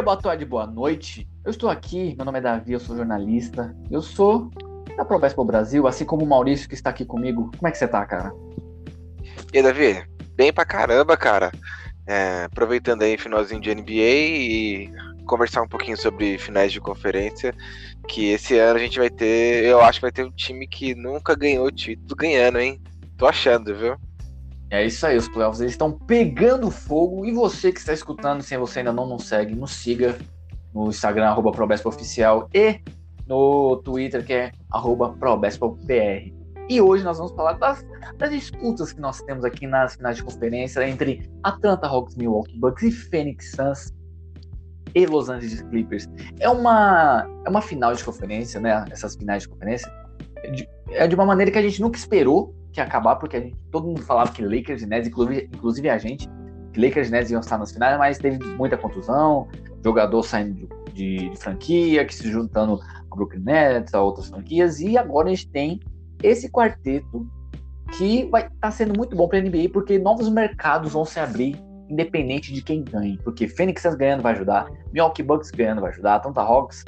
dia, boa tarde, boa noite. Eu estou aqui, meu nome é Davi, eu sou jornalista. Eu sou da ProBespo Brasil, assim como o Maurício que está aqui comigo. Como é que você tá, cara? E aí, Davi? Bem pra caramba, cara. É, aproveitando aí finalzinho de NBA e conversar um pouquinho sobre finais de conferência, que esse ano a gente vai ter, eu acho que vai ter um time que nunca ganhou título ganhando, hein? Tô achando, viu? É isso aí, os playoffs eles estão pegando fogo e você que está escutando, se você ainda não nos segue, nos siga no Instagram, arroba e no Twitter, que é arroba. E hoje nós vamos falar das, das, disputas que nós temos aqui nas finais de conferência entre Atlanta Hawks, Milwaukee Bucks e Phoenix Suns e Los Angeles Clippers. É uma, é uma final de conferência, né? Essas finais de conferência. De, é de uma maneira que a gente nunca esperou que acabar, porque a gente, todo mundo falava que Lakers e Nets, inclusive, inclusive a gente, que Lakers e Nets iam estar nas finais, mas teve muita contusão, jogador saindo de, de, de franquia, que se juntando a Brooklyn Nets, a outras franquias, e agora a gente tem esse quarteto que vai estar tá sendo muito bom para a NBA, porque novos mercados vão se abrir independente de quem ganhe, porque Phoenix ganhando vai ajudar, Milwaukee Bucks ganhando vai ajudar, Atlanta Hawks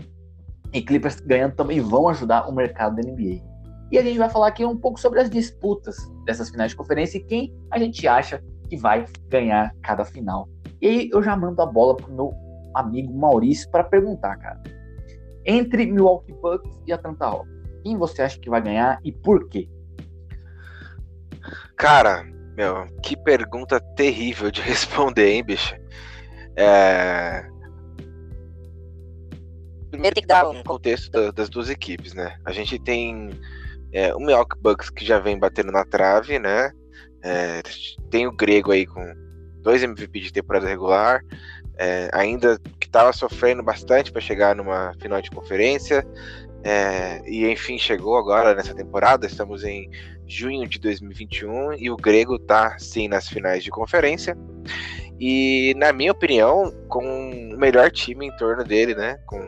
e Clippers ganhando também vão ajudar o mercado da NBA. E a gente vai falar aqui um pouco sobre as disputas dessas finais de conferência e quem a gente acha que vai ganhar cada final. E aí eu já mando a bola pro meu amigo Maurício para perguntar, cara. Entre Milwaukee Bucks e Atlanta Hawks, quem você acha que vai ganhar e por quê? Cara, meu, que pergunta terrível de responder, hein, bicho? É... Primeiro tem que dar um contexto das duas equipes, né? A gente tem é, o Milwaukee Bucks que já vem batendo na trave, né? É, tem o Grego aí com dois MVP de temporada regular, é, ainda que estava sofrendo bastante para chegar numa final de conferência. É, e enfim, chegou agora nessa temporada. Estamos em junho de 2021 e o Grego tá sim nas finais de conferência. E na minha opinião, com o melhor time em torno dele, né? Com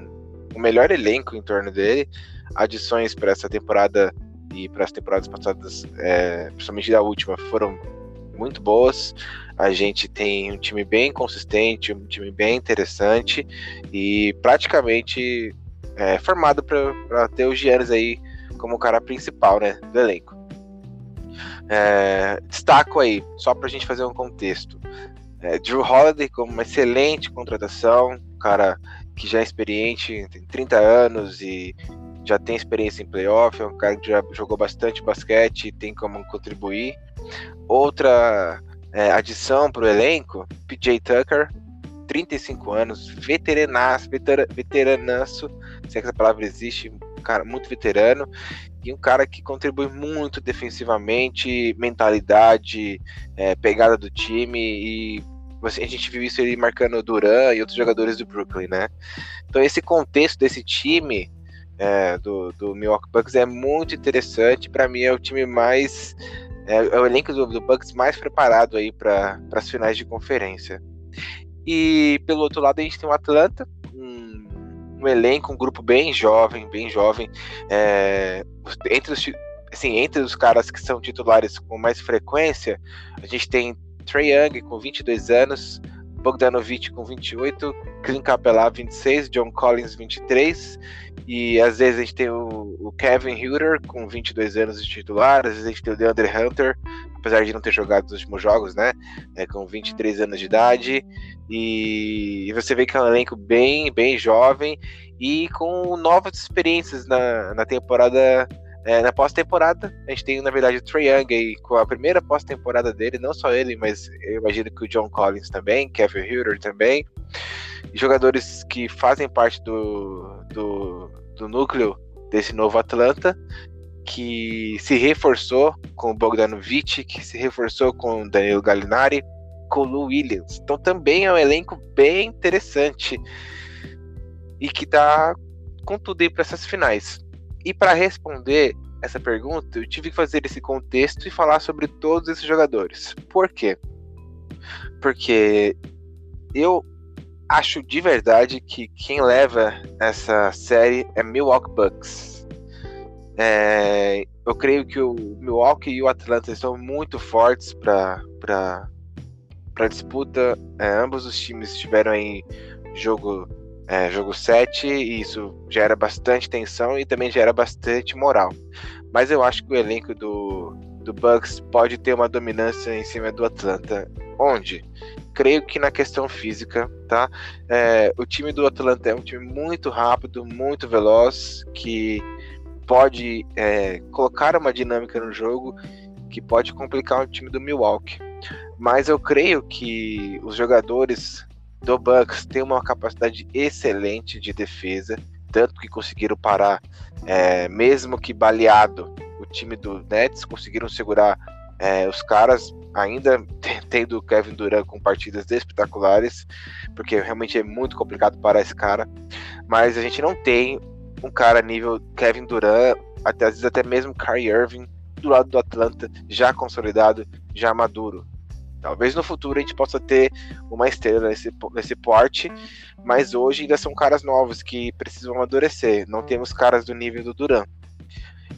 o melhor elenco em torno dele, adições para essa temporada e para as temporadas passadas, é, principalmente da última, foram muito boas. A gente tem um time bem consistente, um time bem interessante e praticamente é, formado para ter o Giannis aí como cara principal né, do elenco. É, destaco aí, só para a gente fazer um contexto. É, Drew Holiday como uma excelente contratação, cara que já é experiente, tem 30 anos e já tem experiência em playoff, é um cara que já jogou bastante basquete e tem como contribuir. Outra é, adição para o elenco, PJ Tucker, 35 anos, veteranaço, veter, veteranaço, se é que essa palavra existe, um cara muito veterano, e um cara que contribui muito defensivamente, mentalidade, é, pegada do time, e a gente viu isso ele marcando Duran e outros jogadores do Brooklyn, né? Então esse contexto desse time é, do, do Milwaukee Bucks é muito interessante, para mim é o time mais é, é, o elenco do, do Bucks mais preparado aí para as finais de conferência. E pelo outro lado a gente tem o Atlanta, um, um elenco, um grupo bem jovem, bem jovem. É, entre os assim, entre os caras que são titulares com mais frequência, a gente tem Trey Young com 22 anos, Bogdanovich com 28, Clint Capela 26, John Collins 23 e às vezes a gente tem o, o Kevin Huter com 22 anos de titular, às vezes a gente tem o DeAndre Hunter, apesar de não ter jogado nos últimos jogos, né? É, com 23 anos de idade. E, e você vê que é um elenco bem, bem jovem e com novas experiências na, na temporada. É, na pós-temporada, a gente tem, na verdade, o Trae Young aí com a primeira pós-temporada dele, não só ele, mas eu imagino que o John Collins também, Kevin Huter também jogadores que fazem parte do, do, do núcleo desse novo Atlanta, que se reforçou com o Bogdanovic, que se reforçou com o Danilo Gallinari, com o Lou Williams. Então também é um elenco bem interessante e que dá com tudo aí para essas finais. E para responder essa pergunta, eu tive que fazer esse contexto e falar sobre todos esses jogadores. Por quê? Porque eu acho de verdade que quem leva essa série é Milwaukee Bucks. É, eu creio que o Milwaukee e o Atlanta estão muito fortes para disputa. É, ambos os times estiveram aí jogo é, jogo 7, e isso gera bastante tensão e também gera bastante moral. Mas eu acho que o elenco do, do Bucks pode ter uma dominância em cima do Atlanta. Onde? Creio que na questão física, tá? É, o time do Atlanta é um time muito rápido, muito veloz, que pode é, colocar uma dinâmica no jogo que pode complicar o time do Milwaukee. Mas eu creio que os jogadores do Bucks têm uma capacidade excelente de defesa, tanto que conseguiram parar, é, mesmo que baleado, o time do Nets conseguiram segurar é, os caras, ainda tendo Kevin Durant com partidas espetaculares, porque realmente é muito complicado parar esse cara. Mas a gente não tem um cara nível Kevin Durant, até, às vezes até mesmo Kyrie Irving, do lado do Atlanta, já consolidado, já maduro. Talvez no futuro a gente possa ter uma estrela nesse, nesse porte, mas hoje ainda são caras novos que precisam amadurecer. Não temos caras do nível do Duran.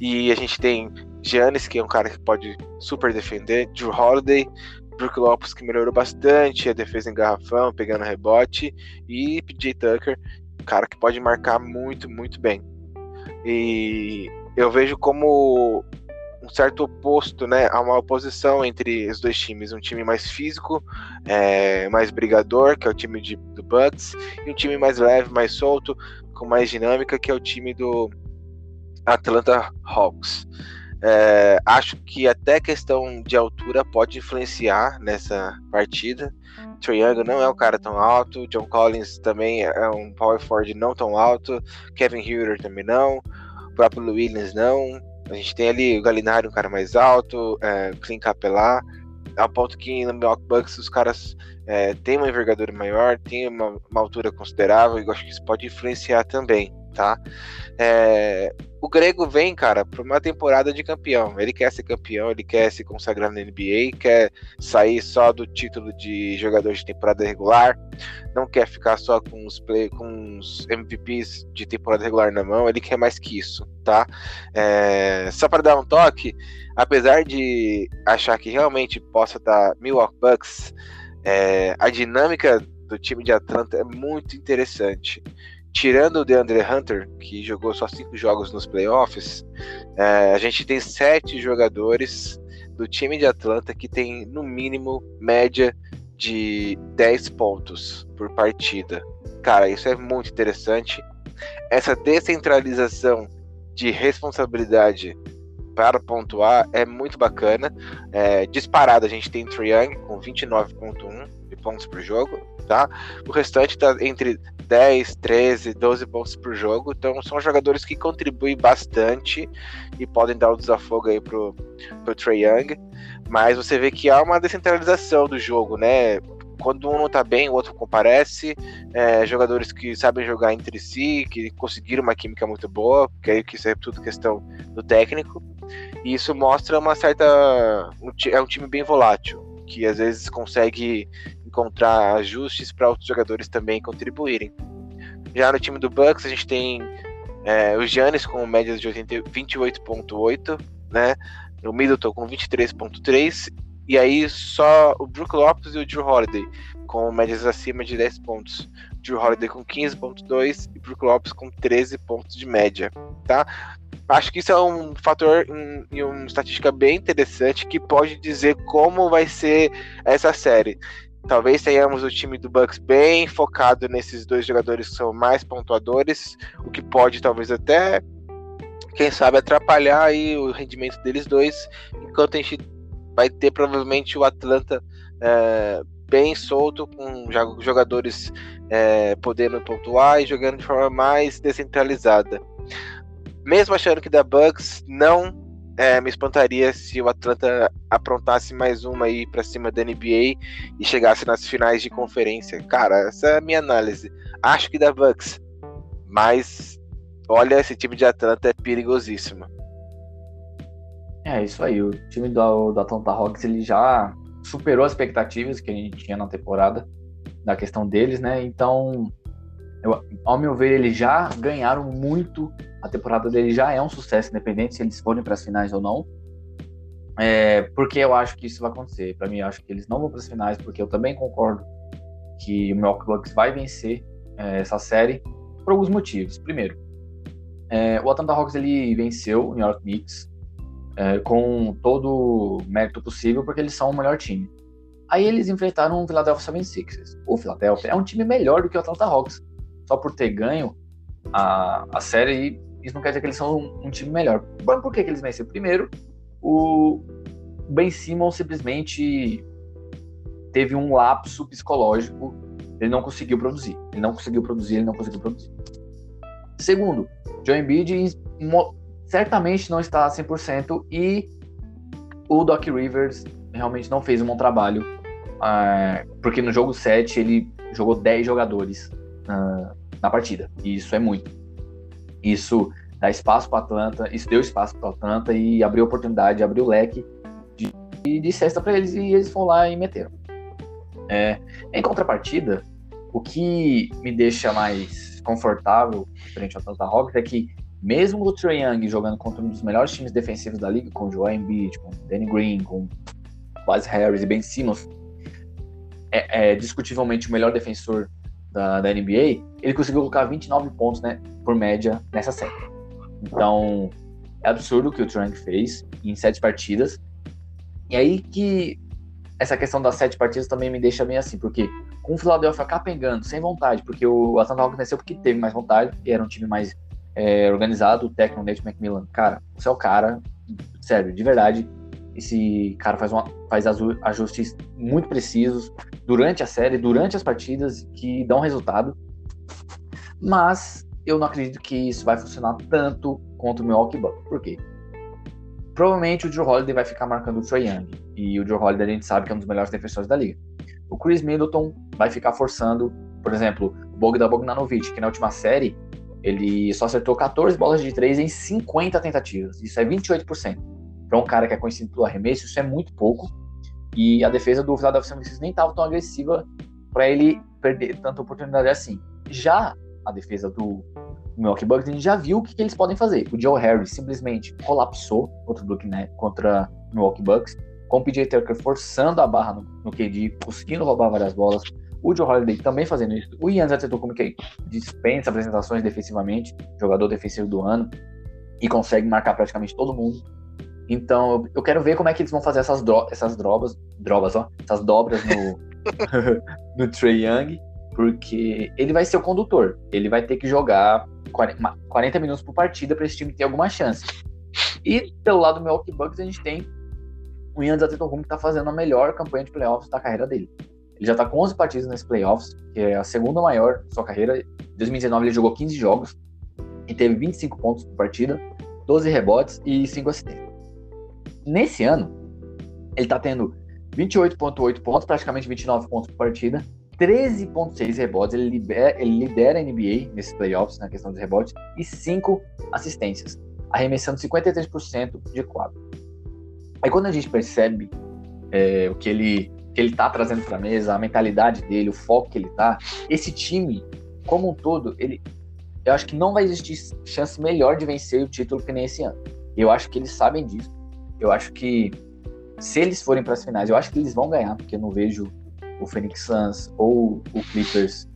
E a gente tem Giannis, que é um cara que pode super defender, Drew Holiday, Brook Lopes, que melhorou bastante a defesa em garrafão, pegando rebote, e PJ Tucker, cara que pode marcar muito, muito bem. E eu vejo como um certo oposto, né, a uma oposição entre os dois times, um time mais físico, é, mais brigador, que é o time de, do Bucks, e um time mais leve, mais solto, com mais dinâmica, que é o time do Atlanta Hawks. É, acho que até questão de altura pode influenciar nessa partida. Triangle não é um cara tão alto, John Collins também é um power forward não tão alto, Kevin Huger também não, o próprio Williams não. A gente tem ali o Galinari, um cara mais alto, é, Clint Capelá, a ponto que no Milwaukee Bucks os caras é, têm uma envergadura maior, tem uma, uma altura considerável, e eu acho que isso pode influenciar também, tá? É, o Grego vem, cara, para uma temporada de campeão. Ele quer ser campeão, ele quer se consagrar na NBA, quer sair só do título de jogador de temporada regular, não quer ficar só com os, play, com os MVPs de temporada regular na mão, ele quer mais que isso, tá? É, só para dar um toque, apesar de achar que realmente possa dar Milwaukee Bucks, é, a dinâmica do time de Atlanta é muito interessante tirando o DeAndre Hunter, que jogou só cinco jogos nos playoffs, é, a gente tem sete jogadores do time de Atlanta que tem no mínimo média de 10 pontos por partida. Cara, isso é muito interessante. Essa descentralização de responsabilidade para pontuar é muito bacana. É, disparado, a gente tem Triang com 29,1 de pontos por jogo, tá? O restante está entre 10, 13, 12 pontos por jogo. Então são jogadores que contribuem bastante e podem dar o desafogo aí pro, pro Trae Young. Mas você vê que há uma descentralização do jogo, né? Quando um não tá bem, o outro comparece. É, jogadores que sabem jogar entre si, que conseguiram uma química muito boa, porque aí que isso é tudo questão do técnico. E isso mostra uma certa. É um time bem volátil, que às vezes consegue encontrar ajustes para outros jogadores também contribuírem. Já no time do Bucks, a gente tem é, o Giannis com médias de 28,8, né? O Middleton com 23,3 e aí só o Brook Lopes e o Drew Holiday com médias acima de 10 pontos. Drew Holiday com 15.2 e Brook Lopes com 13 pontos de média, tá? Acho que isso é um fator e um, uma estatística bem interessante que pode dizer como vai ser essa série. Talvez tenhamos o time do Bucks bem focado nesses dois jogadores que são mais pontuadores, o que pode talvez até, quem sabe, atrapalhar aí o rendimento deles dois, enquanto a gente vai ter provavelmente o Atlanta é, bem solto, com jogadores é, podendo pontuar e jogando de forma mais descentralizada. Mesmo achando que da Bucks não é, me espantaria se o Atlanta aprontasse mais uma aí para cima da NBA e chegasse nas finais de conferência. Cara, essa é a minha análise. Acho que da Bucks, mas olha, esse time de Atlanta é perigosíssimo. É isso aí, o time do, do Atlanta Hawks ele já superou as expectativas que a gente tinha na temporada, na questão deles, né? Então, eu, ao meu ver, eles já ganharam muito a temporada dele já é um sucesso, independente se eles forem para as finais ou não. É, porque eu acho que isso vai acontecer. Para mim, eu acho que eles não vão para as finais, porque eu também concordo que o Milwaukee Bucks vai vencer é, essa série por alguns motivos. Primeiro, é, o Atlanta Hawks ele venceu o New York Knicks é, com todo o mérito possível porque eles são o melhor time. Aí eles enfrentaram o Philadelphia 76ers. O Philadelphia é um time melhor do que o Atlanta Hawks. Só por ter ganho a, a série, isso não quer dizer que eles são um, um time melhor. Por, por que, que eles venceram? Primeiro, o Ben Simmons simplesmente teve um lapso psicológico. Ele não conseguiu produzir. Ele não conseguiu produzir, ele não conseguiu produzir. Segundo, Joe Embiid certamente não está a 100% e o Doc Rivers realmente não fez um bom trabalho, uh, porque no jogo 7 ele jogou 10 jogadores na partida, e isso é muito. Isso dá espaço para Atlanta, isso deu espaço para Atlanta e abriu oportunidade, abriu o leque de, de cesta para eles e eles foram lá e meteram. É, em contrapartida, o que me deixa mais confortável frente ao Atlanta Hawks é que mesmo o Trae Young jogando contra um dos melhores times defensivos da liga, com o Joel Embiid, com Danny Green, com Buzz Harris e Ben Simmons, é, é discutivelmente o melhor defensor da, da, NBA, ele conseguiu colocar 29 pontos né, por média nessa série. Então, é absurdo o que o Trae Young fez em sete partidas. E aí que essa questão das sete partidas também me deixa bem assim, porque com o Philadelphia capengando, sem vontade, porque o Atlanta Hawks venceu porque teve mais vontade, e era um time mais é, organizado, o técnico Nate McMillan, cara, você é o cara, sério, de verdade, esse cara faz, uma, faz ajustes muito precisos durante a série, durante as partidas, que dão resultado, mas eu não acredito que isso vai funcionar tanto contra o Milwaukee Bucks, por quê? Provavelmente o Joe Holiday vai ficar marcando o Trae Young, e o Joe Holiday a gente sabe que é um dos melhores defensores da liga. O Chris Middleton vai ficar forçando, por exemplo, o Bogdan Bogdanovic, que na última série ele só acertou 14 bolas de 3 em 50 tentativas. Isso é 28%. Para um cara que é conhecido pelo arremesso, isso é muito pouco. E a defesa do Philadelphia 76 nem estava tão agressiva para ele perder tanta oportunidade assim. Já a defesa do Milwaukee Bucks, a gente já viu o que, que eles podem fazer. O Joe Harris simplesmente colapsou contra o né, contra o Milwaukee Bucks, com o PJ Tucker forçando a barra no, no KD, conseguindo roubar várias bolas, o Joe Holiday também fazendo isso. O Ian Antetokounmpo que dispensa apresentações defensivamente, jogador defensivo do ano, e consegue marcar praticamente todo mundo. Então, eu quero ver como é que eles vão fazer essas, dro essas drobas, drobas, ó, essas dobras no, no Trey Young, porque ele vai ser o condutor. Ele vai ter que jogar 40 minutos por partida para esse time ter alguma chance. E pelo lado do Milwaukee Bucks, a gente tem o Ian Antetokounmpo que está fazendo a melhor campanha de playoffs da carreira dele. Ele já está com 11 partidas nesse playoffs, que é a segunda maior da sua carreira. Em 2019 ele jogou 15 jogos e teve 25 pontos por partida, 12 rebotes e 5 assistências. Nesse ano, ele está tendo 28,8 pontos, praticamente 29 pontos por partida, 13,6 rebotes. Ele lidera, ele lidera a NBA nesses playoffs, na questão dos rebotes, e 5 assistências, arremessando 53% de quadro. Aí quando a gente percebe é, o que ele que ele tá trazendo para mesa, a mentalidade dele, o foco que ele tá, esse time, como um todo, ele, eu acho que não vai existir chance melhor de vencer o título que nem esse ano. Eu acho que eles sabem disso. Eu acho que se eles forem para as finais, eu acho que eles vão ganhar, porque eu não vejo o Phoenix Suns ou o Clippers,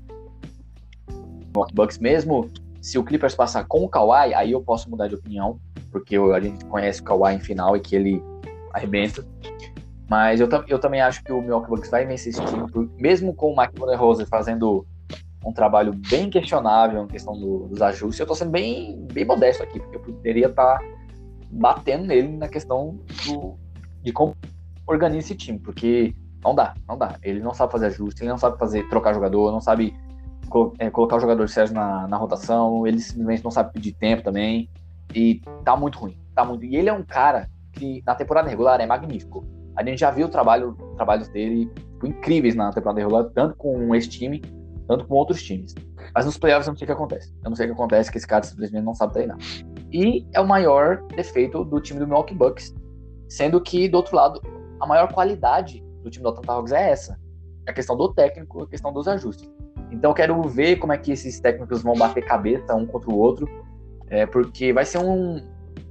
o Bucks mesmo. Se o Clippers passar com o Kawhi, aí eu posso mudar de opinião, porque a gente conhece o Kawhi em final e que ele arrebenta. Mas eu, eu também acho que o Milwaukee Bucks vai vencer esse time, mesmo com o Mike Rose fazendo um trabalho bem questionável na questão do, dos ajustes. Eu tô sendo bem, bem modesto aqui, porque eu poderia estar tá batendo nele na questão do, de como organiza esse time, porque não dá, não dá. Ele não sabe fazer ajuste, ele não sabe fazer trocar jogador, não sabe é, colocar o jogador certo na, na rotação, ele simplesmente não sabe pedir tempo também. E tá muito ruim, tá muito. E ele é um cara que na temporada regular é magnífico a gente já viu o trabalho, trabalhos dele tipo, incríveis na temporada regular, tanto com esse time, tanto com outros times. Mas nos playoffs eu não sei o que acontece. Eu não sei o que acontece, que esse cara simplesmente não sabe treinar. E é o maior defeito do time do Milwaukee Bucks. Sendo que, do outro lado, a maior qualidade do time do Atlanta Hawks é essa. É a questão do técnico, a questão dos ajustes. Então eu quero ver como é que esses técnicos vão bater cabeça um contra o outro. É, porque vai ser um.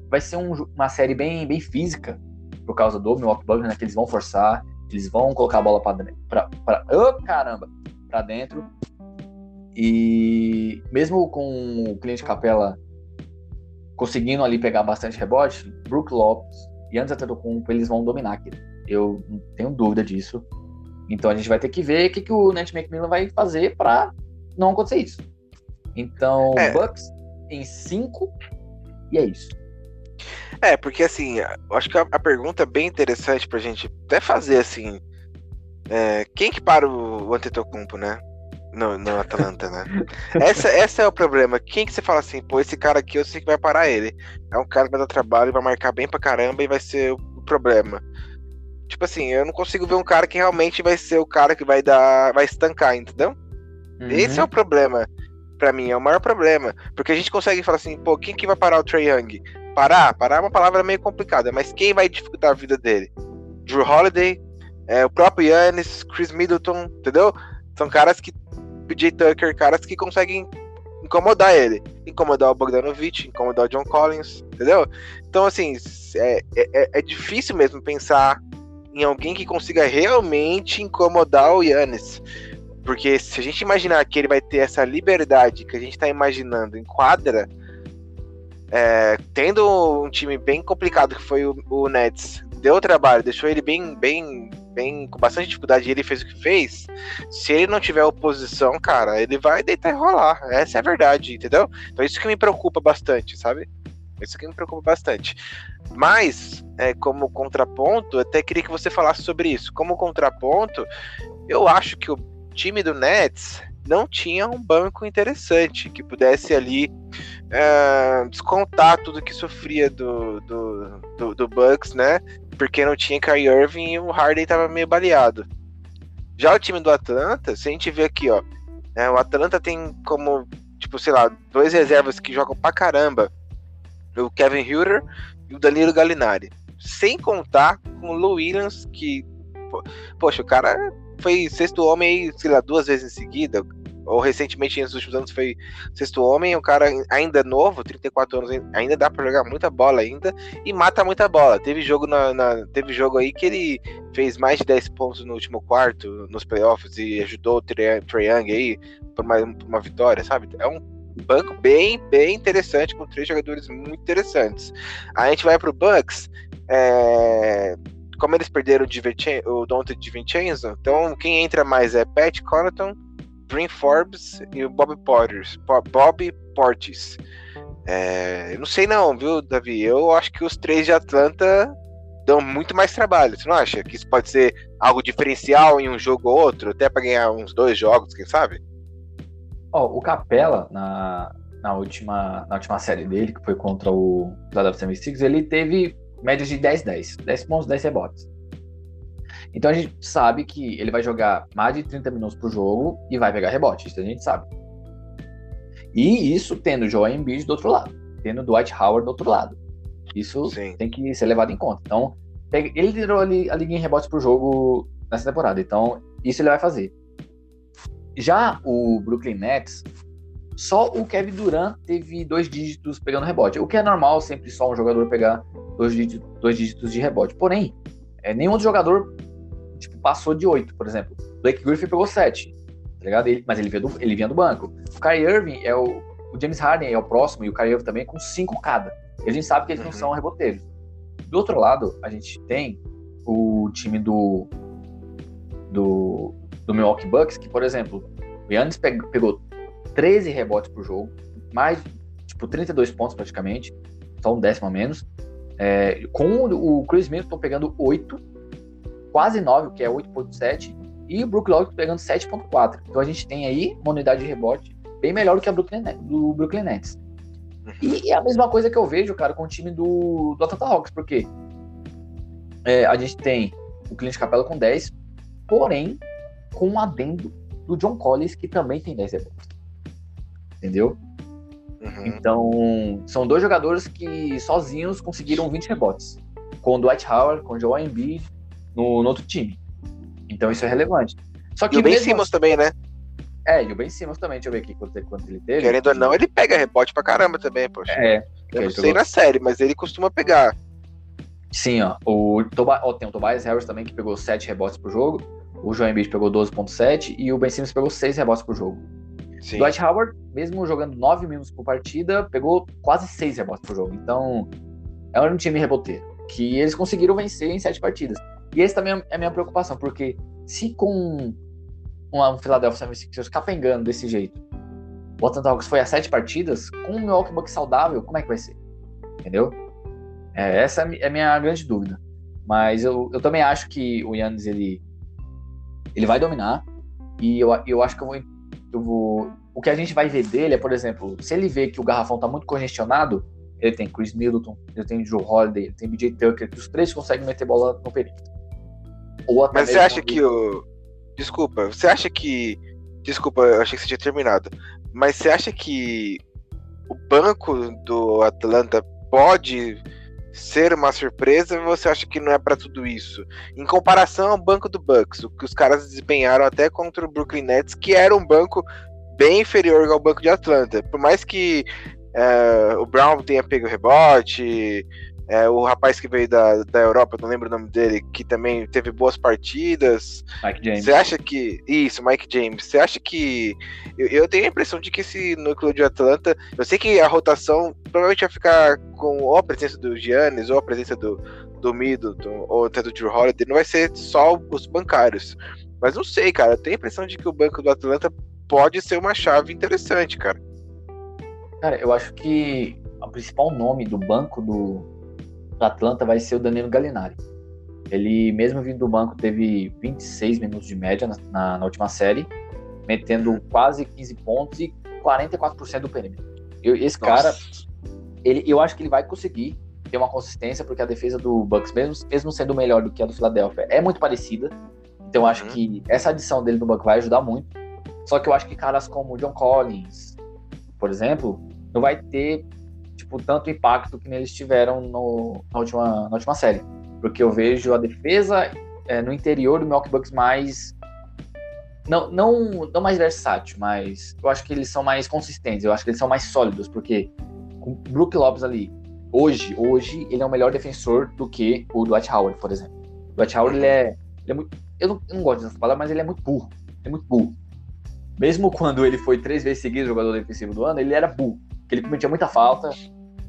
Vai ser um, uma série bem, bem física por causa do Milwaukee Bucks, né? Que eles vão forçar, eles vão colocar a bola para para oh, caramba, para dentro. E mesmo com o cliente Capela conseguindo ali pegar bastante rebote, Brook Lopes e Antes Antetokounmpo, eles vão dominar aqui. Eu não tenho dúvida disso. Então a gente vai ter que ver o que, que o Nate McMillan vai fazer para não acontecer isso. Então, é. Bucks em 5 e é isso. É, porque assim, eu acho que a, a pergunta é bem interessante pra gente até fazer assim. É, quem que para o Antetokounmpo, né? No, no Atlanta, né? essa, essa é o problema. Quem que você fala assim, pô, esse cara aqui eu sei que vai parar ele. É um cara que vai dar trabalho, vai marcar bem pra caramba e vai ser o problema. Tipo assim, eu não consigo ver um cara que realmente vai ser o cara que vai dar. vai estancar, entendeu? Uhum. Esse é o problema. Pra mim, é o maior problema. Porque a gente consegue falar assim, pô, quem que vai parar o Trey Young? Parar? Parar é uma palavra meio complicada, mas quem vai dificultar a vida dele? Drew Holiday, é, o próprio Yannis, Chris Middleton, entendeu? São caras que PJ Tucker, caras que conseguem incomodar ele. Incomodar o Bogdanovich, incomodar o John Collins, entendeu? Então, assim, é, é, é difícil mesmo pensar em alguém que consiga realmente incomodar o Yannis. Porque se a gente imaginar que ele vai ter essa liberdade que a gente está imaginando em quadra, é, tendo um time bem complicado que foi o, o Nets, deu trabalho, deixou ele bem, bem bem com bastante dificuldade e ele fez o que fez, se ele não tiver oposição, cara, ele vai deitar e rolar. Essa é a verdade, entendeu? Então isso que me preocupa bastante, sabe? Isso que me preocupa bastante. Mas, é, como contraponto, até queria que você falasse sobre isso. Como contraponto, eu acho que o time do Nets não tinha um banco interessante que pudesse ali é, descontar tudo que sofria do, do, do, do Bucks, né? Porque não tinha Kyrie Irving e o Harden tava meio baleado. Já o time do Atlanta, se a gente vê aqui, ó, né, o Atlanta tem como, tipo, sei lá, dois reservas que jogam pra caramba. O Kevin Huter e o Danilo Gallinari. Sem contar com o Lou Williams, que, poxa, o cara foi sexto homem sei lá, duas vezes em seguida ou recentemente nos últimos anos foi sexto homem, um cara ainda novo, 34 anos, ainda dá para jogar muita bola ainda e mata muita bola. Teve jogo na, na, teve jogo aí que ele fez mais de 10 pontos no último quarto nos playoffs e ajudou o Trae Young aí por uma, uma vitória, sabe? É um banco bem, bem interessante com três jogadores muito interessantes. A gente vai pro Bucks, é como eles perderam o, Dante de Vincenzo, então quem entra mais é Pat Connaughton, Brin Forbes e o Bob Porters, Bob Portis. É, eu não sei não, viu, Davi? Eu acho que os três de Atlanta dão muito mais trabalho. Você não acha que isso pode ser algo diferencial em um jogo ou outro, até para ganhar uns dois jogos, quem sabe? Oh, o Capela na, na última na última série dele, que foi contra o Philadelphia 76 ele teve médias de 10-10, 10 pontos, 10 rebotes. Então a gente sabe que ele vai jogar mais de 30 minutos por jogo e vai pegar rebote, isso a gente sabe. E isso tendo o Joel Embiid do outro lado, tendo o Dwight Howard do outro lado. Isso Sim. tem que ser levado em conta. Então, ele liderou ali, a liga em rebotes por jogo nessa temporada, então isso ele vai fazer. Já o Brooklyn Nets, só o Kevin Durant teve dois dígitos pegando rebote, o que é normal sempre só um jogador pegar dois dígitos, dois dígitos de rebote. Porém, é, nenhum outro jogador tipo, passou de 8, por exemplo. Blake Griffin pegou 7, tá ligado? Ele, mas ele vinha, do, ele vinha do banco. O Kyrie Irving é o. O James Harden é o próximo e o Kyrie Irving também com 5 cada. E a gente sabe que eles uhum. não são reboteiros. Do outro lado, a gente tem o time do. do. do Milwaukee Bucks, que, por exemplo, o Yannis pegou 13 rebotes por jogo, mais, tipo, 32 pontos praticamente, só um décimo a menos. É, com o Chris Middleton pegando 8 quase 9, que é 8.7, e o Brook Lopes pegando 7.4. Então a gente tem aí uma unidade de rebote bem melhor do que a Brooklyn, do Brooklyn Nets. E é a mesma coisa que eu vejo, cara, com o time do, do Atlanta Hawks, porque é, a gente tem o Clint Capela com 10, porém com um adendo do John Collins, que também tem 10 rebotes. Entendeu? Uhum. Então, são dois jogadores que sozinhos conseguiram 20 rebotes. Com o Dwight Howard, com o Joel Embiid no, no outro time. Então isso é relevante. Só que e o Ben Simmons assim, também, né? É, e o Ben Simmons também, deixa eu ver aqui quanto, quanto ele teve. Querendo ou não, ele pega rebote pra caramba também, poxa. É. Eu não sei pegou... na série, mas ele costuma pegar. Sim, ó. O Toba... ó, tem o Tobias Harris também, que pegou 7 rebotes por jogo. O João Embiid pegou 12.7 e o Ben Simmons pegou 6 rebotes por jogo. Sim. Dwight Howard, mesmo jogando 9 minutos por partida, pegou quase 6 rebotes por jogo. Então, é um time reboteiro. Que eles conseguiram vencer em 7 partidas. E esse também é a minha preocupação, porque se com um Philadelphia 76ers capengando desse jeito, o Atlanta Hawks foi a 7 partidas, com o Milwaukee Bucks saudável, como é que vai ser? Entendeu? É, essa é a minha grande dúvida. Mas eu, eu também acho que o Yannis, ele, ele vai dominar. E eu, eu acho que eu vou, eu vou. O que a gente vai ver dele é, por exemplo, se ele vê que o garrafão tá muito congestionado, ele tem Chris Middleton, ele tem Joe Holiday, ele tem BJ Tucker, os três conseguem meter bola no perímetro. Mas você acha que o. Desculpa, você acha que. Desculpa, eu achei que você tinha terminado. Mas você acha que o banco do Atlanta pode ser uma surpresa, você acha que não é para tudo isso? Em comparação ao banco do Bucks, o que os caras desempenharam até contra o Brooklyn Nets, que era um banco bem inferior ao banco de Atlanta. Por mais que uh, o Brown tenha pego rebote, é, o rapaz que veio da, da Europa, não lembro o nome dele, que também teve boas partidas. Mike James. Você acha que. Isso, Mike James. Você acha que. Eu, eu, tenho a impressão de que esse núcleo de Atlanta. Eu sei que a rotação provavelmente vai ficar com ou a presença do Giannis, ou a presença do, do Middleton, ou até do Drew Holiday. Não vai ser só os bancários. Mas não sei, cara. Eu tenho a impressão de que o banco do Atlanta pode ser uma chave interessante, cara. Cara, eu acho que o principal nome do banco do, do Atlanta vai ser o Danilo Gallinari. Ele, mesmo vindo do banco, teve 26 minutos de média na, na, na última série, metendo quase 15 pontos e 44% do perímetro. Eu, esse Nossa. cara, ele, eu acho que ele vai conseguir ter uma consistência, porque a defesa do Bucks, mesmo, mesmo sendo melhor do que a do Philadelphia, é muito parecida. Então eu acho uhum. que essa adição dele no banco vai ajudar muito. Só que eu acho que caras como o John Collins, por exemplo, não vai ter tipo, tanto impacto que eles tiveram no, na, última, na última série. Porque eu vejo a defesa é, no interior do Milwaukee Bucks mais. Não, não, não mais versátil, mas eu acho que eles são mais consistentes, eu acho que eles são mais sólidos, porque o Brook Lopes ali, hoje, hoje, ele é o melhor defensor do que o Dwight Howard, por exemplo. O Dwight Howard, ele é, ele é muito. Eu não, eu não gosto dessa palavra, mas ele é muito burro. Ele é muito burro. Mesmo quando ele foi três vezes seguido jogador defensivo do ano, ele era burro. Porque ele cometia muita falta,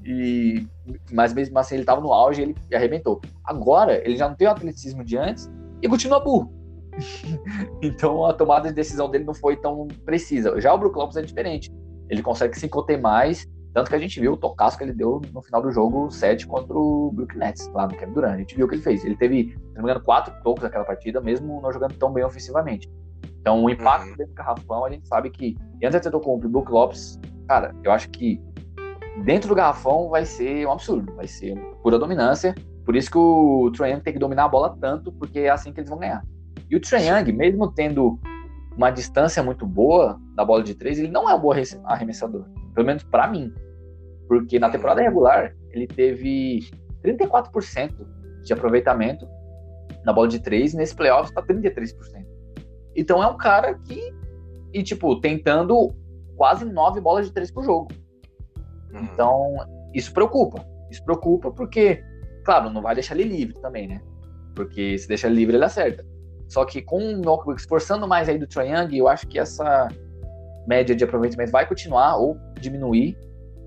e, mas mesmo assim ele estava no auge e ele arrebentou. Agora, ele já não tem o atleticismo de antes e continua burro. então a tomada de decisão dele não foi tão precisa. Já o Brook Lopes é diferente. Ele consegue se conter mais, tanto que a gente viu o tocaço que ele deu no final do jogo 7 contra o Brook Nets, lá no Kevin Durant. A gente viu o que ele fez. Ele teve, se não me engano, quatro tocos naquela partida, mesmo não jogando tão bem ofensivamente. Então o impacto uhum. desse garrafão, a gente sabe que, e antes de ter com o Brook Lopes, cara, eu acho que dentro do garrafão vai ser um absurdo, vai ser pura dominância. Por isso que o Trae tem que dominar a bola tanto, porque é assim que eles vão ganhar. E o Trae mesmo tendo uma distância muito boa da bola de três, ele não é um bom arremessador. Pelo menos para mim. Porque na temporada regular, ele teve 34% de aproveitamento na bola de três, e nesse playoff está 33%. Então é um cara que, e tipo, tentando quase nove bolas de três por jogo. Uhum. Então, isso preocupa. Isso preocupa porque, claro, não vai deixar ele livre também, né? Porque se deixar ele livre, ele acerta. Só que com o Milwaukee esforçando mais aí do Triangle, eu acho que essa média de aproveitamento vai continuar ou diminuir,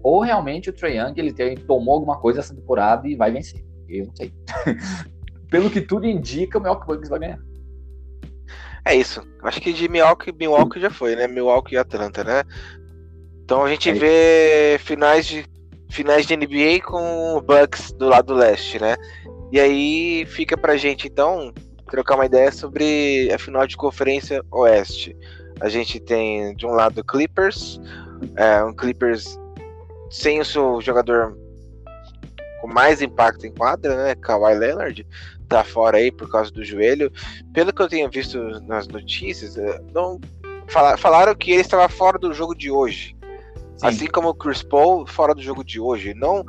ou realmente o Triangle ele tem, tomou alguma coisa essa temporada e vai vencer. Eu não sei. Pelo que tudo indica, o Milwaukee Bucks vai ganhar. É isso. Acho que de Milwaukee, Milwaukee já foi, né? Milwaukee e Atlanta, né? Então a gente é. vê finais de finais de NBA com o Bucks do lado leste, né? E aí fica pra gente então trocar uma ideia sobre a final de conferência oeste. A gente tem de um lado Clippers, é, um Clippers sem o seu jogador com mais impacto em quadra, né? Kawhi Leonard tá fora aí por causa do joelho. Pelo que eu tenho visto nas notícias, é, não falaram que ele estava fora do jogo de hoje. Sim. Assim como o Chris Paul fora do jogo de hoje. Não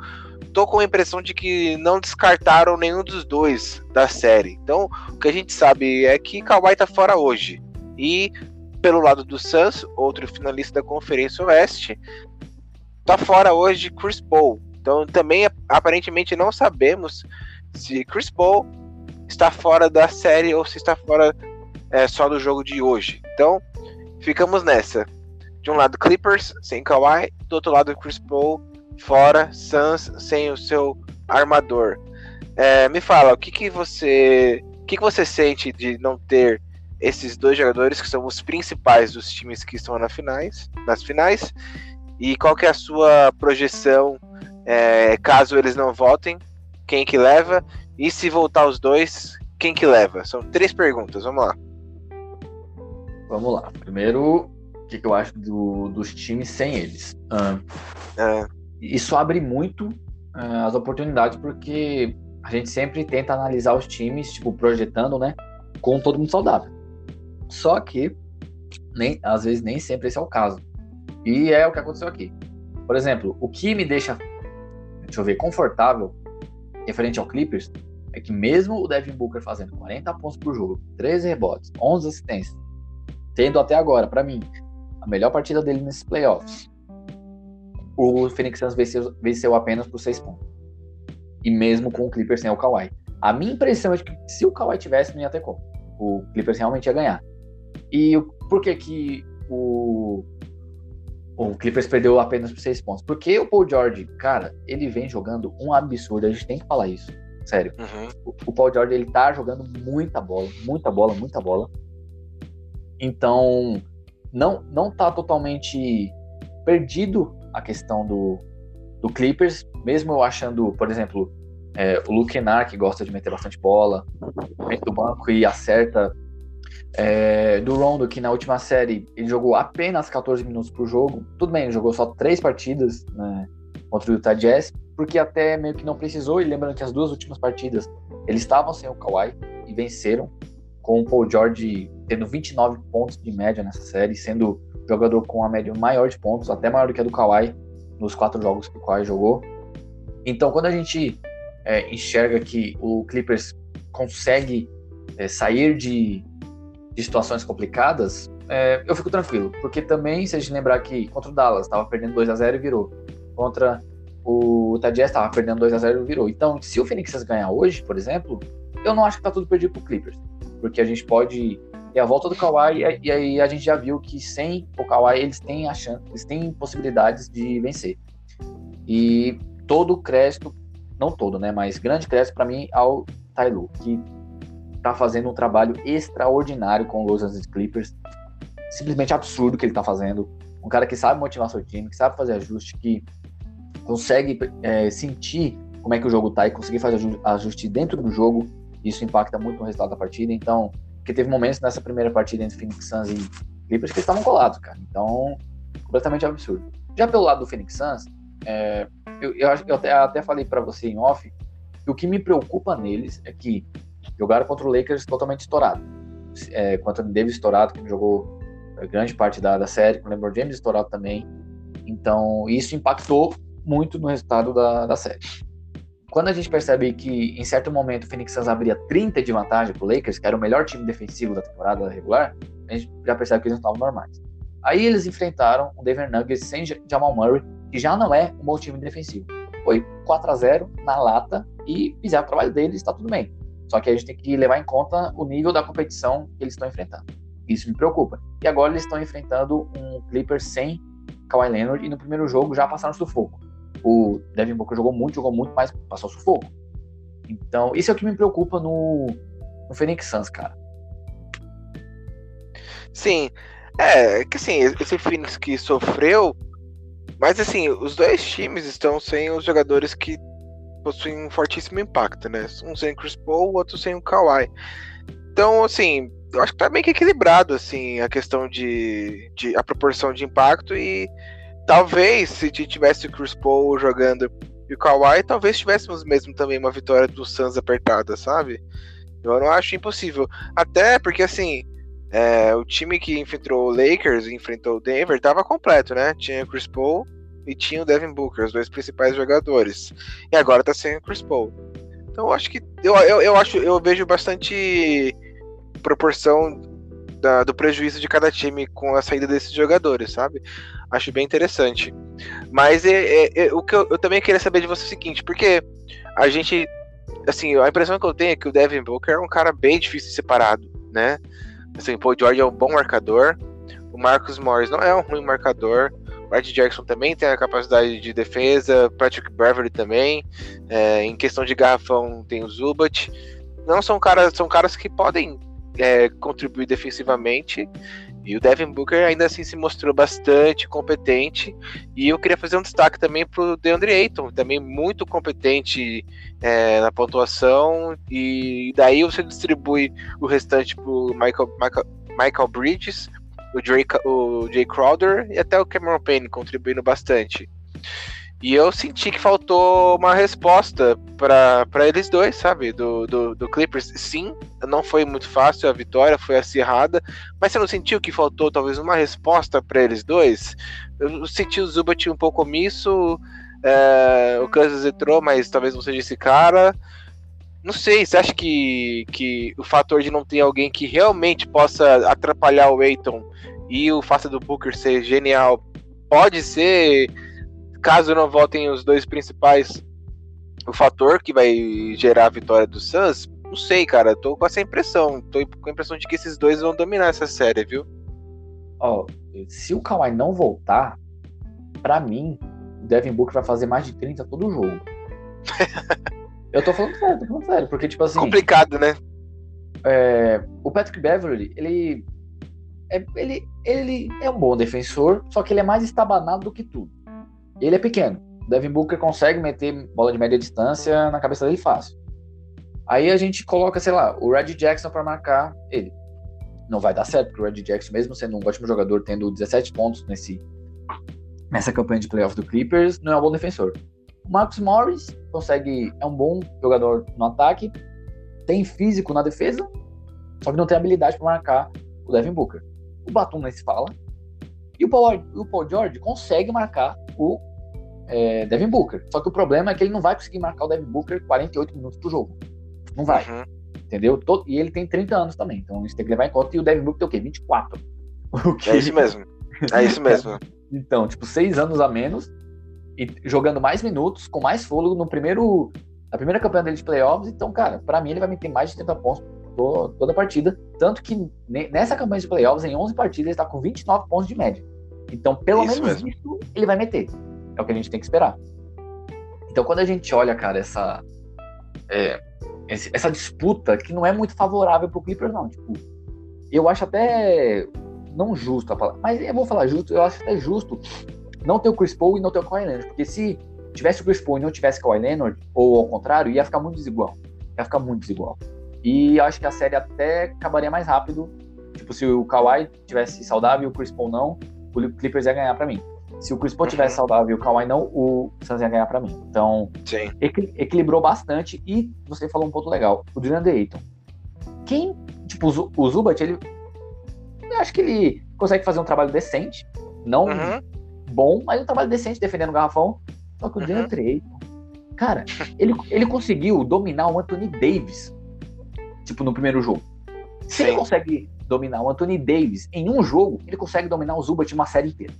tô com a impressão de que não descartaram nenhum dos dois da série. Então, o que a gente sabe é que Kawhi tá fora hoje. E pelo lado do Suns, outro finalista da Conferência Oeste, tá fora hoje Chris Paul. Então, também aparentemente não sabemos se Chris Paul está fora da série ou se está fora é, só do jogo de hoje. Então, ficamos nessa. De um lado Clippers sem Kawhi, do outro lado Chris Paul fora, Suns sem o seu armador. É, me fala, o que, que você, o que, que você sente de não ter esses dois jogadores que são os principais dos times que estão na finais, nas finais? E qual que é a sua projeção é, caso eles não votem? Quem que leva? E se voltar os dois, quem que leva? São três perguntas, vamos lá. Vamos lá. Primeiro, o que, que eu acho do, dos times sem eles? Ah, é. Isso abre muito uh, as oportunidades, porque a gente sempre tenta analisar os times, tipo, projetando, né? Com todo mundo saudável. Só que, nem, às vezes, nem sempre esse é o caso. E é o que aconteceu aqui. Por exemplo, o que me deixa, deixa eu ver, confortável referente ao Clippers é que mesmo o Devin Booker fazendo 40 pontos por jogo, 13 rebotes, 11 assistências, tendo até agora, para mim, a melhor partida dele nesses playoffs, o Phoenix Suns venceu, venceu apenas por 6 pontos. E mesmo com o Clippers sem o Kawhi. A minha impressão é que se o Kawhi tivesse, não ia ter como. O Clippers realmente ia ganhar. E por que que o, o Clippers perdeu apenas por 6 pontos? Porque o Paul George, cara, ele vem jogando um absurdo. A gente tem que falar isso. Sério. Uhum. O, o Paul George, ele tá jogando muita bola. Muita bola, muita bola. Então, não, não tá totalmente perdido a questão do, do Clippers, mesmo eu achando, por exemplo, é, o Luke Kennard, que gosta de meter bastante bola, vem do banco e acerta. É, do Rondo, que na última série ele jogou apenas 14 minutos por jogo. Tudo bem, ele jogou só três partidas né, contra o Utah Jazz, porque até meio que não precisou. E lembrando que as duas últimas partidas eles estavam sem o Kawhi e venceram, com o Paul George tendo 29 pontos de média nessa série, sendo jogador com a média maior de pontos, até maior do que a do Kawhi nos quatro jogos que o Kawhi jogou. Então, quando a gente é, enxerga que o Clippers consegue é, sair de, de, situações complicadas, é, eu fico tranquilo, porque também, se a gente lembrar que contra o Dallas estava perdendo 2 a 0 e virou, contra o Jazz estava perdendo 2 a 0 e virou. Então, se o Phoenix ganhar hoje, por exemplo, eu não acho que está tudo perdido para o Clippers, porque a gente pode e a volta do Kawhi, e aí a gente já viu que sem o Kawhi eles têm a chance, eles têm possibilidades de vencer. E todo o crédito, não todo, né, mas grande crédito para mim ao Tyloo, que tá fazendo um trabalho extraordinário com os Los Angeles Clippers. Simplesmente absurdo o que ele tá fazendo. Um cara que sabe motivar seu time, que sabe fazer ajuste, que consegue é, sentir como é que o jogo tá e conseguir fazer ajuste dentro do jogo. Isso impacta muito no resultado da partida. Então, porque teve momentos nessa primeira partida entre Phoenix Suns e Clippers que estavam colados, cara. Então, completamente absurdo. Já pelo lado do Phoenix Suns, é, eu, eu, eu, até, até falei para você em off que o que me preocupa neles é que jogaram contra o Lakers totalmente estourado. É, contra o Davis estourado, que jogou grande parte da, da série, com o LeBron James estourado também. Então, isso impactou muito no resultado da, da série quando a gente percebe que em certo momento o Phoenix Suns abria 30 de vantagem pro Lakers, que era o melhor time defensivo da temporada regular, a gente já percebe que eles não estavam normais. Aí eles enfrentaram o Denver Nuggets sem Jamal Murray, que já não é um bom time defensivo. Foi 4 a 0 na lata e fizeram o trabalho deles, está tudo bem. Só que a gente tem que levar em conta o nível da competição que eles estão enfrentando. Isso me preocupa. E agora eles estão enfrentando um Clippers sem Kawhi Leonard e no primeiro jogo já passaram sufoco. O Devin Booker jogou muito, jogou muito, mas passou sufoco. Então, isso é o que me preocupa no, no Phoenix Suns, cara. Sim, é, que assim, esse Phoenix que sofreu, mas assim, os dois times estão sem os jogadores que possuem um fortíssimo impacto, né? Um sem Chris Paul, o outro sem o Kawhi. Então, assim, eu acho que tá meio que equilibrado, assim, a questão de, de a proporção de impacto e talvez se tivesse o Chris Paul jogando e o Kawhi, talvez tivéssemos mesmo também uma vitória do Suns apertada, sabe? Eu não acho impossível. Até porque, assim, é, o time que enfrentou o Lakers e enfrentou o Denver estava completo, né? Tinha o Chris Paul e tinha o Devin Booker, os dois principais jogadores. E agora tá sem o Chris Paul. Então eu acho que. Eu, eu, eu acho, eu vejo bastante proporção da, do prejuízo de cada time com a saída desses jogadores, sabe? Acho bem interessante. Mas é, é, é o que eu, eu, também queria saber de você é o seguinte, porque a gente. Assim, a impressão que eu tenho é que o Devin Booker é um cara bem difícil de separado, né? Assim, o Paul George é um bom marcador. O Marcus Morris não é um ruim marcador. O Ed Jackson também tem a capacidade de defesa. Patrick Beverly também. É, em questão de garrafão tem o Zubat. Não são caras, são caras que podem é, contribuir defensivamente. E o Devin Booker ainda assim se mostrou bastante competente. E eu queria fazer um destaque também para o DeAndre Ayton, também muito competente é, na pontuação. E daí você distribui o restante para o Michael, Michael, Michael Bridges, o Jay, o Jay Crowder e até o Cameron Payne contribuindo bastante. E eu senti que faltou uma resposta para eles dois, sabe? Do, do, do, Clippers. Sim, não foi muito fácil a vitória, foi acirrada. Mas você não sentiu que faltou talvez uma resposta para eles dois? Eu senti o Zubat um pouco omisso. É, o Kansas entrou, mas talvez não seja esse cara. Não sei, você acha que, que o fator de não ter alguém que realmente possa atrapalhar o Aiton e o fato do Booker ser genial pode ser caso não voltem os dois principais, o fator que vai gerar a vitória do Suns, não sei, cara. Tô com essa impressão. Tô com a impressão de que esses dois vão dominar essa série, viu? Ó, oh, se o Kawhi não voltar, para mim, o Devin Booker vai fazer mais de 30 todo jogo. Eu tô falando sério, tô falando sério, porque, tipo assim. Complicado, né? É, o Patrick Beverly, ele é, ele, ele é um bom defensor, só que ele é mais estabanado do que tudo. Ele é pequeno. Devin Booker consegue meter bola de média distância na cabeça dele fácil. Aí a gente coloca, sei lá, o Red Jackson para marcar ele. Não vai dar certo, porque o Red Jackson, mesmo sendo um ótimo jogador, tendo 17 pontos nesse, nessa campanha de playoff do Clippers, não é um bom defensor. O Marcus Morris consegue, é um bom jogador no ataque, tem físico na defesa, só que não tem habilidade para marcar o Devin Booker. O Batum nem se fala. E o Paul, o Paul George consegue marcar o é, Devin Booker. Só que o problema é que ele não vai conseguir marcar o Devin Booker 48 minutos por jogo. Não vai. Uhum. Entendeu? E ele tem 30 anos também. Então isso tem que levar em conta. E o Devin Booker tem o quê? 24. O que... É isso mesmo. É isso mesmo. então, tipo, seis anos a menos. E jogando mais minutos, com mais fôlego no primeiro. Na primeira campanha dele de playoffs. Então, cara, para mim ele vai meter mais de 30 pontos toda a partida. Tanto que nessa campanha de playoffs, em 11 partidas, ele está com 29 pontos de média. Então, pelo isso menos mesmo. isso ele vai meter. É o que a gente tem que esperar. Então, quando a gente olha, cara, essa é, essa disputa que não é muito favorável pro Clippers, não. Tipo, eu acho até não justo a palavra, mas eu vou falar justo, eu acho até justo não ter o Chris Paul e não ter o Kawhi Leonard, porque se tivesse o Chris Paul e não tivesse o Kawhi Leonard, ou ao contrário, ia ficar muito desigual. Ia ficar muito desigual. E acho que a série até acabaria mais rápido. Tipo, se o Kawhi tivesse saudável e o Chris Paul não, o Clippers ia ganhar para mim. Se o Chris Paul tivesse uhum. saudável e o Kawhi não, o Suns ia ganhar para mim. Então, equi equilibrou bastante. E você falou um ponto legal, o Durant Ayton. Quem, tipo, o Zubat, ele. Eu acho que ele consegue fazer um trabalho decente. Não uhum. bom, mas um trabalho decente defendendo o garrafão. Só que o uhum. Ayton, cara, ele, ele conseguiu dominar o Anthony Davis, tipo, no primeiro jogo. Se Sim. ele consegue dominar o Anthony Davis em um jogo, ele consegue dominar o Zubat uma série inteira.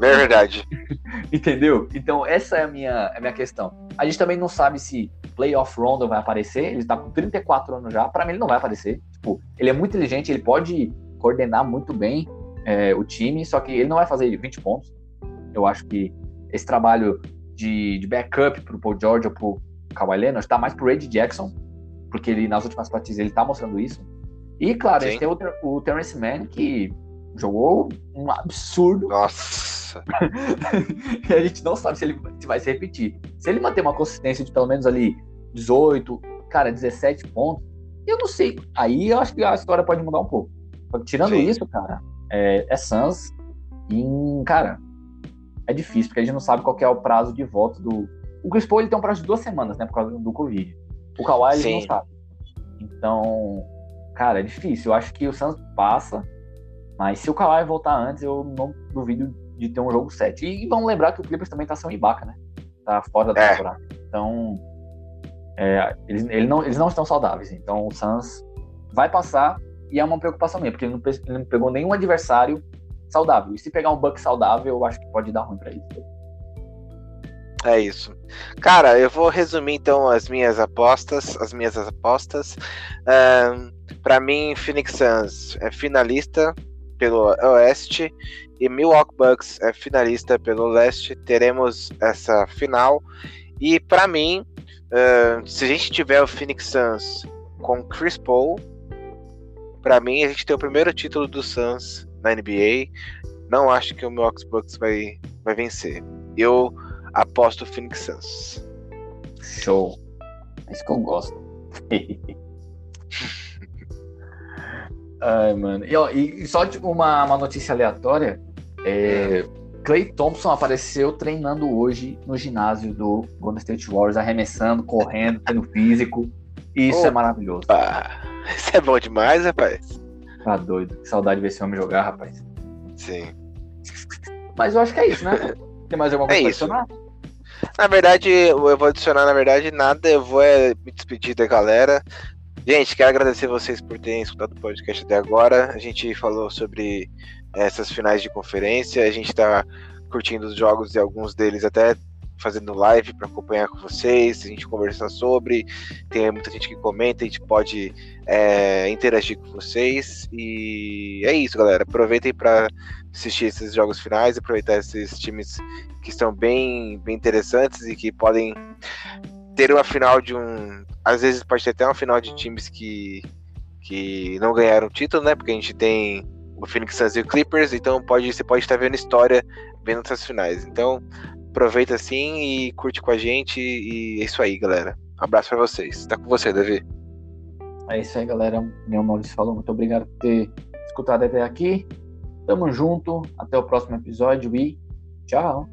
É, é verdade. Entendeu? Então, essa é a minha, a minha questão. A gente também não sabe se Playoff Rondo vai aparecer. Ele tá com 34 anos já. Para mim, ele não vai aparecer. Tipo, ele é muito inteligente, ele pode coordenar muito bem é, o time, só que ele não vai fazer 20 pontos. Eu acho que esse trabalho de, de backup pro Paul George ou pro Kawhi Leonard tá mais pro Red Jackson, porque ele nas últimas partidas ele tá mostrando isso. E, claro, Sim. tem o, o Terrence Mann, que jogou um absurdo. Nossa! e a gente não sabe se ele se vai se repetir. Se ele manter uma consistência de pelo menos ali 18, cara, 17 pontos, eu não sei. Aí eu acho que a história pode mudar um pouco. Tirando Sim. isso, cara, é, é Suns e, cara, é difícil, porque a gente não sabe qual é o prazo de volta do. O Chris Paul ele tem um prazo de duas semanas, né, por causa do Covid. O Kawhi ele não sabe. Então, cara, é difícil. Eu acho que o Suns passa, mas se o Kawhi voltar antes, eu não duvido de ter um jogo 7. E, vamos lembrar que o Clippers também tá sem o Ibaka, né? Tá fora da é. temporada. Então, é, eles, ele não, eles não estão saudáveis. Então, o Suns vai passar e é uma preocupação minha, porque ele não, ele não pegou nenhum adversário saudável. E se pegar um Buck saudável, eu acho que pode dar ruim para ele. É isso. Cara, eu vou resumir então as minhas apostas. As minhas apostas. Um, para mim, Phoenix Suns é finalista pelo Oeste e Milwaukee Bucks é finalista pelo Leste. Teremos essa final. E para mim, uh, se a gente tiver o Phoenix Suns com Chris Paul, para mim a gente tem o primeiro título do Suns na NBA. Não acho que o Milwaukee Bucks vai, vai vencer. Eu aposto o Phoenix Suns. Show. É isso que eu gosto. Ai, mano. E, ó, e só tipo, uma, uma notícia aleatória. É, Clay Thompson apareceu treinando hoje no ginásio do Golden State Warriors, arremessando, correndo, tendo físico. Isso Opa. é maravilhoso. Isso é bom demais, rapaz. Tá doido. Que saudade de ver esse homem jogar, rapaz. Sim. Mas eu acho que é isso, né? Tem mais alguma coisa é adicionar? Na verdade, eu vou adicionar, na verdade, nada. Eu vou é, me despedir da galera. Gente, quero agradecer vocês por terem escutado o podcast até agora. A gente falou sobre essas finais de conferência. A gente está curtindo os jogos e alguns deles até fazendo live para acompanhar com vocês, a gente conversar sobre. Tem muita gente que comenta, a gente pode é, interagir com vocês. E é isso, galera. Aproveitem para assistir esses jogos finais, aproveitar esses times que estão bem, bem interessantes e que podem ter uma final de um. Às vezes pode ter até uma final de times que, que não ganharam título, né? Porque a gente tem o Phoenix Suns e o Clippers, então pode, você pode estar vendo história vendo essas finais. Então, aproveita assim e curte com a gente. E é isso aí, galera. Um abraço para vocês. Tá com você, Davi. É isso aí, galera. Meu Maurício falou. Muito obrigado por ter escutado até aqui. Tamo junto. Até o próximo episódio e tchau.